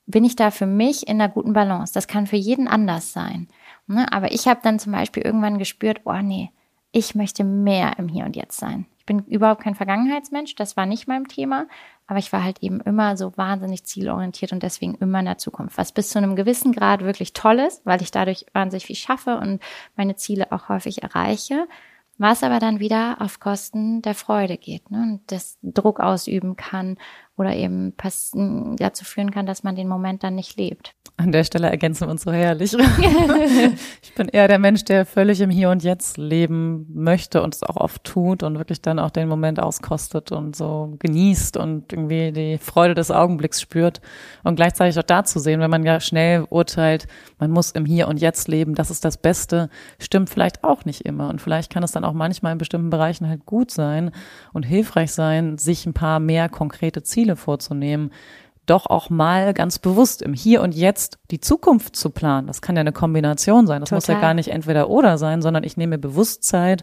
Bin ich da für mich in einer guten Balance? Das kann für jeden anders sein. Ne? Aber ich habe dann zum Beispiel irgendwann gespürt, oh nee, ich möchte mehr im Hier und Jetzt sein. Ich bin überhaupt kein Vergangenheitsmensch, das war nicht mein Thema, aber ich war halt eben immer so wahnsinnig zielorientiert und deswegen immer in der Zukunft, was bis zu einem gewissen Grad wirklich toll ist, weil ich dadurch wahnsinnig viel schaffe und meine Ziele auch häufig erreiche was aber dann wieder auf Kosten der Freude geht ne? und das Druck ausüben kann oder eben dazu führen kann, dass man den Moment dann nicht lebt. An der Stelle ergänzen wir uns so herrlich. ich bin eher der Mensch, der völlig im Hier und Jetzt leben möchte und es auch oft tut und wirklich dann auch den Moment auskostet und so genießt und irgendwie die Freude des Augenblicks spürt und gleichzeitig auch da zu sehen, wenn man ja schnell urteilt, man muss im Hier und Jetzt leben, das ist das Beste, stimmt vielleicht auch nicht immer und vielleicht kann es dann auch manchmal in bestimmten Bereichen halt gut sein und hilfreich sein, sich ein paar mehr konkrete Ziele Ziele vorzunehmen, doch auch mal ganz bewusst im Hier und Jetzt die Zukunft zu planen. Das kann ja eine Kombination sein. Das Total. muss ja gar nicht entweder oder sein, sondern ich nehme Bewusstsein,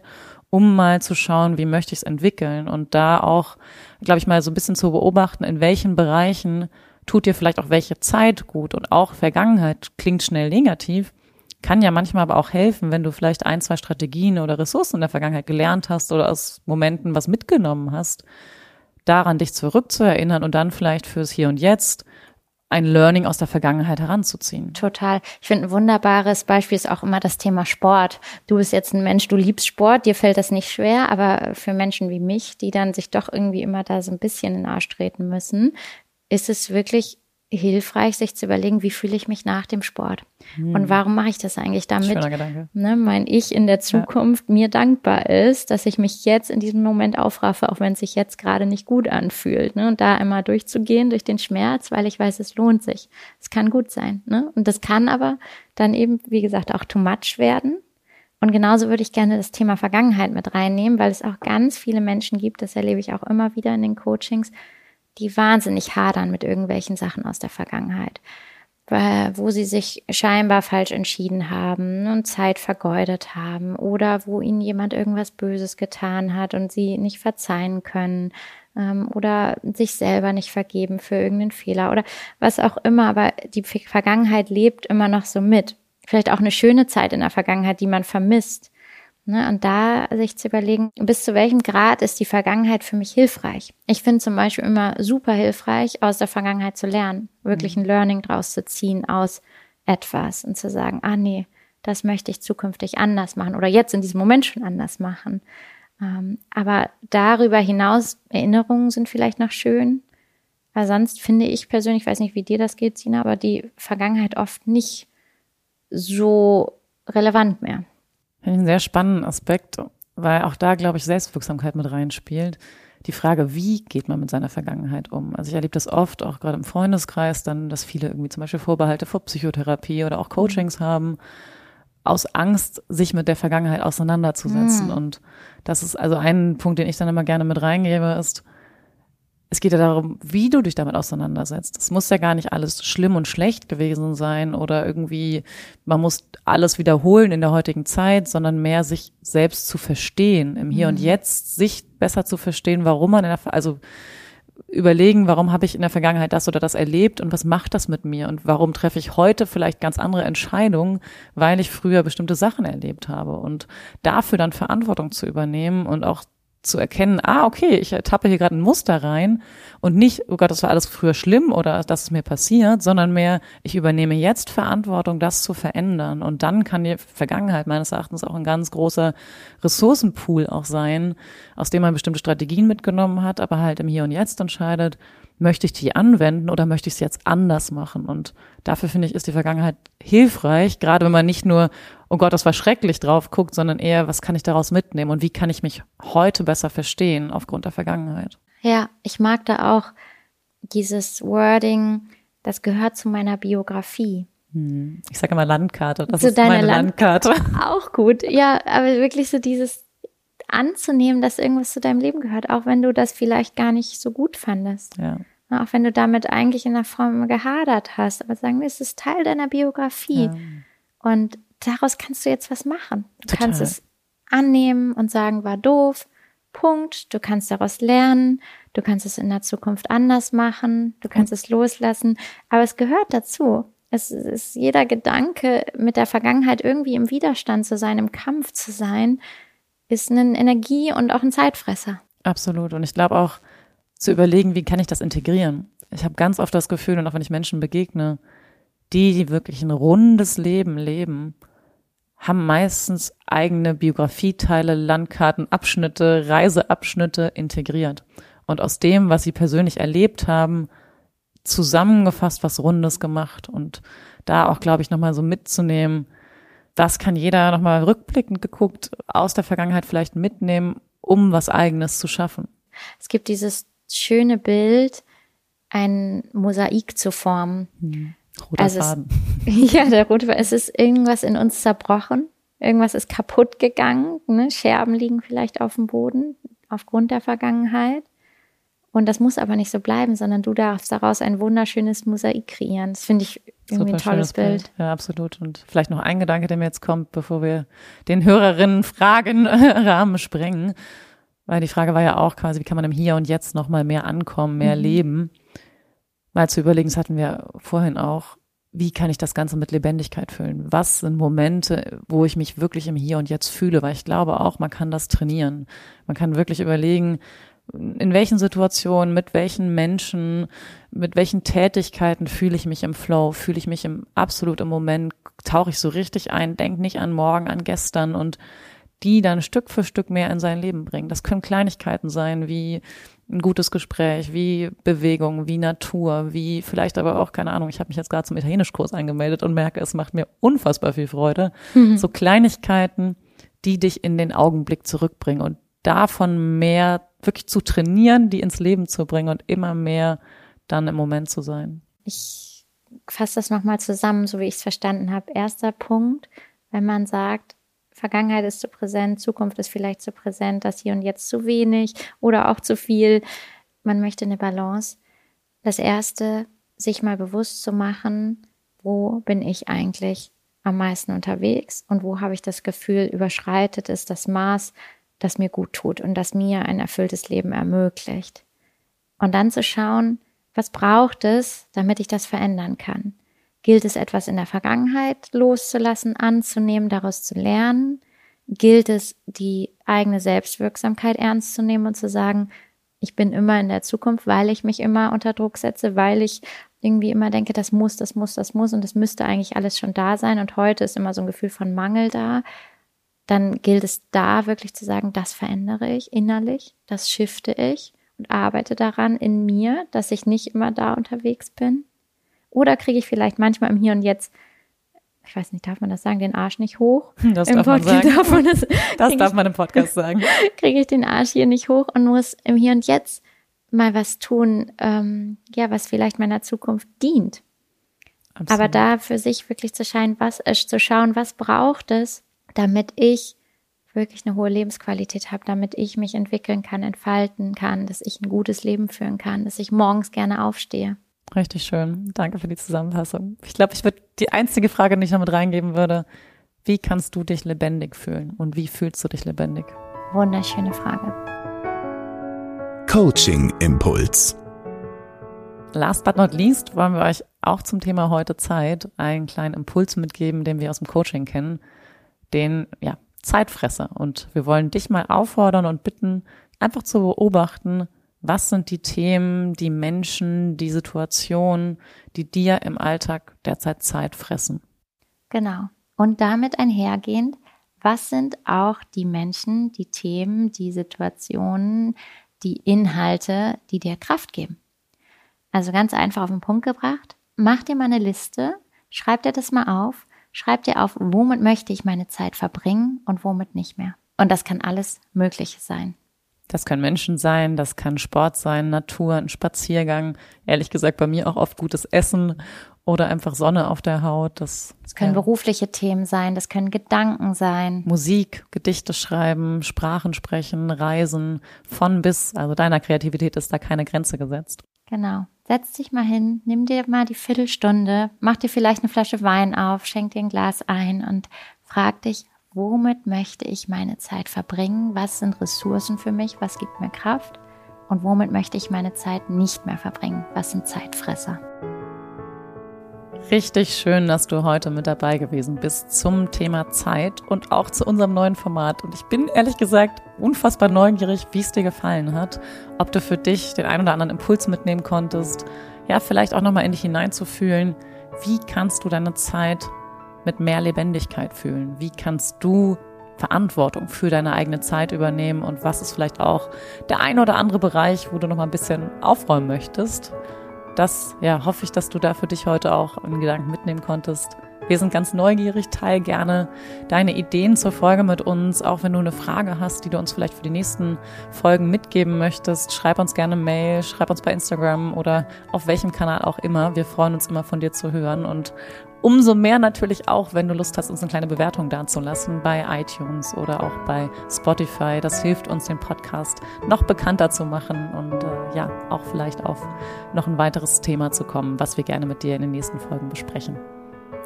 um mal zu schauen, wie möchte ich es entwickeln und da auch, glaube ich, mal so ein bisschen zu beobachten, in welchen Bereichen tut dir vielleicht auch welche Zeit gut und auch Vergangenheit klingt schnell negativ, kann ja manchmal aber auch helfen, wenn du vielleicht ein, zwei Strategien oder Ressourcen in der Vergangenheit gelernt hast oder aus Momenten was mitgenommen hast, daran dich zurückzuerinnern und dann vielleicht fürs Hier und Jetzt ein Learning aus der Vergangenheit heranzuziehen. Total. Ich finde, ein wunderbares Beispiel ist auch immer das Thema Sport. Du bist jetzt ein Mensch, du liebst Sport, dir fällt das nicht schwer, aber für Menschen wie mich, die dann sich doch irgendwie immer da so ein bisschen in den Arsch treten müssen, ist es wirklich hilfreich, sich zu überlegen, wie fühle ich mich nach dem Sport hm. und warum mache ich das eigentlich damit, ne, mein Ich in der Zukunft ja. mir dankbar ist, dass ich mich jetzt in diesem Moment aufraffe, auch wenn es sich jetzt gerade nicht gut anfühlt, ne, und da einmal durchzugehen durch den Schmerz, weil ich weiß, es lohnt sich. Es kann gut sein, ne, und das kann aber dann eben, wie gesagt, auch too much werden. Und genauso würde ich gerne das Thema Vergangenheit mit reinnehmen, weil es auch ganz viele Menschen gibt, das erlebe ich auch immer wieder in den Coachings, die wahnsinnig hadern mit irgendwelchen Sachen aus der Vergangenheit, wo sie sich scheinbar falsch entschieden haben und Zeit vergeudet haben oder wo ihnen jemand irgendwas Böses getan hat und sie nicht verzeihen können ähm, oder sich selber nicht vergeben für irgendeinen Fehler oder was auch immer, aber die Vergangenheit lebt immer noch so mit. Vielleicht auch eine schöne Zeit in der Vergangenheit, die man vermisst. Ne, und da sich zu überlegen, bis zu welchem Grad ist die Vergangenheit für mich hilfreich. Ich finde zum Beispiel immer super hilfreich, aus der Vergangenheit zu lernen, wirklich ein Learning draus zu ziehen aus etwas und zu sagen, ah nee, das möchte ich zukünftig anders machen oder jetzt in diesem Moment schon anders machen. Ähm, aber darüber hinaus, Erinnerungen sind vielleicht noch schön, weil sonst finde ich persönlich, ich weiß nicht, wie dir das geht, Sina, aber die Vergangenheit oft nicht so relevant mehr. Einen sehr spannenden Aspekt, weil auch da, glaube ich, Selbstwirksamkeit mit reinspielt. Die Frage, wie geht man mit seiner Vergangenheit um? Also ich erlebe das oft, auch gerade im Freundeskreis, dann, dass viele irgendwie zum Beispiel Vorbehalte vor Psychotherapie oder auch Coachings mhm. haben, aus Angst, sich mit der Vergangenheit auseinanderzusetzen. Mhm. Und das ist also ein Punkt, den ich dann immer gerne mit reingebe, ist, es geht ja darum, wie du dich damit auseinandersetzt. Es muss ja gar nicht alles schlimm und schlecht gewesen sein oder irgendwie, man muss alles wiederholen in der heutigen Zeit, sondern mehr sich selbst zu verstehen, im Hier mhm. und Jetzt, sich besser zu verstehen, warum man in der, also überlegen, warum habe ich in der Vergangenheit das oder das erlebt und was macht das mit mir und warum treffe ich heute vielleicht ganz andere Entscheidungen, weil ich früher bestimmte Sachen erlebt habe und dafür dann Verantwortung zu übernehmen und auch zu erkennen, ah, okay, ich tappe hier gerade ein Muster rein und nicht, oh Gott, das war alles früher schlimm oder das ist mir passiert, sondern mehr, ich übernehme jetzt Verantwortung, das zu verändern. Und dann kann die Vergangenheit meines Erachtens auch ein ganz großer Ressourcenpool auch sein, aus dem man bestimmte Strategien mitgenommen hat, aber halt im Hier und Jetzt entscheidet, möchte ich die anwenden oder möchte ich es jetzt anders machen? Und dafür finde ich, ist die Vergangenheit hilfreich, gerade wenn man nicht nur, oh Gott, das war schrecklich drauf guckt, sondern eher, was kann ich daraus mitnehmen und wie kann ich mich heute besser verstehen aufgrund der Vergangenheit? Ja, ich mag da auch dieses Wording, das gehört zu meiner Biografie. Hm. Ich sage immer Landkarte, das zu ist meine Land Landkarte. Auch gut, ja, aber wirklich so dieses anzunehmen, dass irgendwas zu deinem Leben gehört, auch wenn du das vielleicht gar nicht so gut fandest. Ja. Auch wenn du damit eigentlich in der Form gehadert hast, aber sagen, es ist Teil deiner Biografie. Ja. Und daraus kannst du jetzt was machen. Du Total. kannst es annehmen und sagen, war doof, Punkt. Du kannst daraus lernen. Du kannst es in der Zukunft anders machen. Du kannst es loslassen. Aber es gehört dazu. Es ist jeder Gedanke, mit der Vergangenheit irgendwie im Widerstand zu sein, im Kampf zu sein, ist eine Energie und auch ein Zeitfresser. Absolut. Und ich glaube auch zu überlegen, wie kann ich das integrieren? Ich habe ganz oft das Gefühl, und auch wenn ich Menschen begegne, die, die wirklich ein rundes Leben leben, haben meistens eigene Biografieteile, Landkarten, Abschnitte, Reiseabschnitte integriert. Und aus dem, was sie persönlich erlebt haben, zusammengefasst was Rundes gemacht. Und da auch, glaube ich, nochmal so mitzunehmen, das kann jeder nochmal rückblickend geguckt aus der Vergangenheit vielleicht mitnehmen, um was Eigenes zu schaffen. Es gibt dieses schöne Bild, ein Mosaik zu formen. Hm. Roter also Faden. Es, ja, der rote Faden. Es ist irgendwas in uns zerbrochen. Irgendwas ist kaputt gegangen. Ne? Scherben liegen vielleicht auf dem Boden aufgrund der Vergangenheit. Und das muss aber nicht so bleiben, sondern du darfst daraus ein wunderschönes Mosaik kreieren. Das finde ich irgendwie Super ein tolles Bild. Bild. Ja, absolut. Und vielleicht noch ein Gedanke, der mir jetzt kommt, bevor wir den Hörerinnen Fragen Rahmen sprengen. Weil die Frage war ja auch quasi, wie kann man im Hier und Jetzt noch mal mehr ankommen, mehr mhm. leben? Mal zu überlegen, das hatten wir vorhin auch, wie kann ich das Ganze mit Lebendigkeit füllen? Was sind Momente, wo ich mich wirklich im Hier und Jetzt fühle? Weil ich glaube auch, man kann das trainieren. Man kann wirklich überlegen, in welchen Situationen, mit welchen Menschen, mit welchen Tätigkeiten fühle ich mich im Flow, fühle ich mich im absolut im Moment, tauche ich so richtig ein, denk nicht an morgen, an gestern und die dann Stück für Stück mehr in sein Leben bringen. Das können Kleinigkeiten sein, wie ein gutes Gespräch, wie Bewegung, wie Natur, wie vielleicht aber auch, keine Ahnung, ich habe mich jetzt gerade zum Italienischkurs angemeldet und merke, es macht mir unfassbar viel Freude. Mhm. So Kleinigkeiten, die dich in den Augenblick zurückbringen und davon mehr wirklich zu trainieren, die ins Leben zu bringen und immer mehr dann im Moment zu sein. Ich fasse das nochmal zusammen, so wie ich es verstanden habe. Erster Punkt, wenn man sagt, Vergangenheit ist zu präsent, Zukunft ist vielleicht zu präsent, das hier und jetzt zu wenig oder auch zu viel. Man möchte eine Balance. Das erste, sich mal bewusst zu machen, wo bin ich eigentlich am meisten unterwegs und wo habe ich das Gefühl, überschreitet es das Maß, das mir gut tut und das mir ein erfülltes Leben ermöglicht. Und dann zu schauen, was braucht es, damit ich das verändern kann? Gilt es etwas in der Vergangenheit loszulassen, anzunehmen, daraus zu lernen? Gilt es, die eigene Selbstwirksamkeit ernst zu nehmen und zu sagen, ich bin immer in der Zukunft, weil ich mich immer unter Druck setze, weil ich irgendwie immer denke, das muss, das muss, das muss und es müsste eigentlich alles schon da sein und heute ist immer so ein Gefühl von Mangel da. Dann gilt es da wirklich zu sagen, das verändere ich innerlich, das shifte ich und arbeite daran in mir, dass ich nicht immer da unterwegs bin. Oder kriege ich vielleicht manchmal im Hier und Jetzt, ich weiß nicht, darf man das sagen, den Arsch nicht hoch? Das Im darf Podcast man sagen. Darf man das das darf man im Podcast sagen. Kriege ich den Arsch hier nicht hoch und muss im Hier und Jetzt mal was tun, ähm, ja, was vielleicht meiner Zukunft dient. Absolut. Aber da für sich wirklich zu schauen, was, äh, zu schauen, was braucht es, damit ich wirklich eine hohe Lebensqualität habe, damit ich mich entwickeln kann, entfalten kann, dass ich ein gutes Leben führen kann, dass ich morgens gerne aufstehe. Richtig schön. Danke für die Zusammenfassung. Ich glaube, ich würde die einzige Frage, die ich noch mit reingeben würde, wie kannst du dich lebendig fühlen und wie fühlst du dich lebendig? Wunderschöne Frage. Coaching Impuls. Last but not least wollen wir euch auch zum Thema heute Zeit einen kleinen Impuls mitgeben, den wir aus dem Coaching kennen, den ja, Zeitfresser. Und wir wollen dich mal auffordern und bitten, einfach zu beobachten, was sind die Themen, die Menschen, die Situationen, die dir im Alltag derzeit Zeit fressen? Genau. Und damit einhergehend, was sind auch die Menschen, die Themen, die Situationen, die Inhalte, die dir Kraft geben? Also ganz einfach auf den Punkt gebracht. Mach dir mal eine Liste, schreib dir das mal auf, schreib dir auf, womit möchte ich meine Zeit verbringen und womit nicht mehr. Und das kann alles Mögliche sein. Das können Menschen sein, das kann Sport sein, Natur, ein Spaziergang. Ehrlich gesagt, bei mir auch oft gutes Essen oder einfach Sonne auf der Haut. Das, das können ja. berufliche Themen sein, das können Gedanken sein. Musik, Gedichte schreiben, Sprachen sprechen, Reisen, von bis. Also deiner Kreativität ist da keine Grenze gesetzt. Genau. Setz dich mal hin, nimm dir mal die Viertelstunde, mach dir vielleicht eine Flasche Wein auf, schenk dir ein Glas ein und frag dich, womit möchte ich meine Zeit verbringen? Was sind Ressourcen für mich? Was gibt mir Kraft? Und womit möchte ich meine Zeit nicht mehr verbringen? Was sind Zeitfresser? Richtig schön, dass du heute mit dabei gewesen bist zum Thema Zeit und auch zu unserem neuen Format. Und ich bin ehrlich gesagt unfassbar neugierig, wie es dir gefallen hat, ob du für dich den einen oder anderen Impuls mitnehmen konntest, ja, vielleicht auch nochmal in dich hineinzufühlen, wie kannst du deine Zeit mit mehr Lebendigkeit fühlen? Wie kannst du Verantwortung für deine eigene Zeit übernehmen und was ist vielleicht auch der ein oder andere Bereich, wo du noch mal ein bisschen aufräumen möchtest? Das ja, hoffe ich, dass du da für dich heute auch einen Gedanken mitnehmen konntest. Wir sind ganz neugierig, teil gerne deine Ideen zur Folge mit uns, auch wenn du eine Frage hast, die du uns vielleicht für die nächsten Folgen mitgeben möchtest. Schreib uns gerne Mail, schreib uns bei Instagram oder auf welchem Kanal auch immer. Wir freuen uns immer von dir zu hören und umso mehr natürlich auch, wenn du Lust hast, uns eine kleine Bewertung dazulassen bei iTunes oder auch bei Spotify. Das hilft uns, den Podcast noch bekannter zu machen und äh, ja, auch vielleicht auf noch ein weiteres Thema zu kommen, was wir gerne mit dir in den nächsten Folgen besprechen.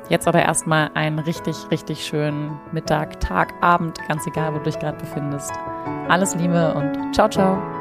Jetzt aber erstmal einen richtig, richtig schönen Mittag, Tag, Abend, ganz egal, wo du dich gerade befindest. Alles Liebe und ciao, ciao.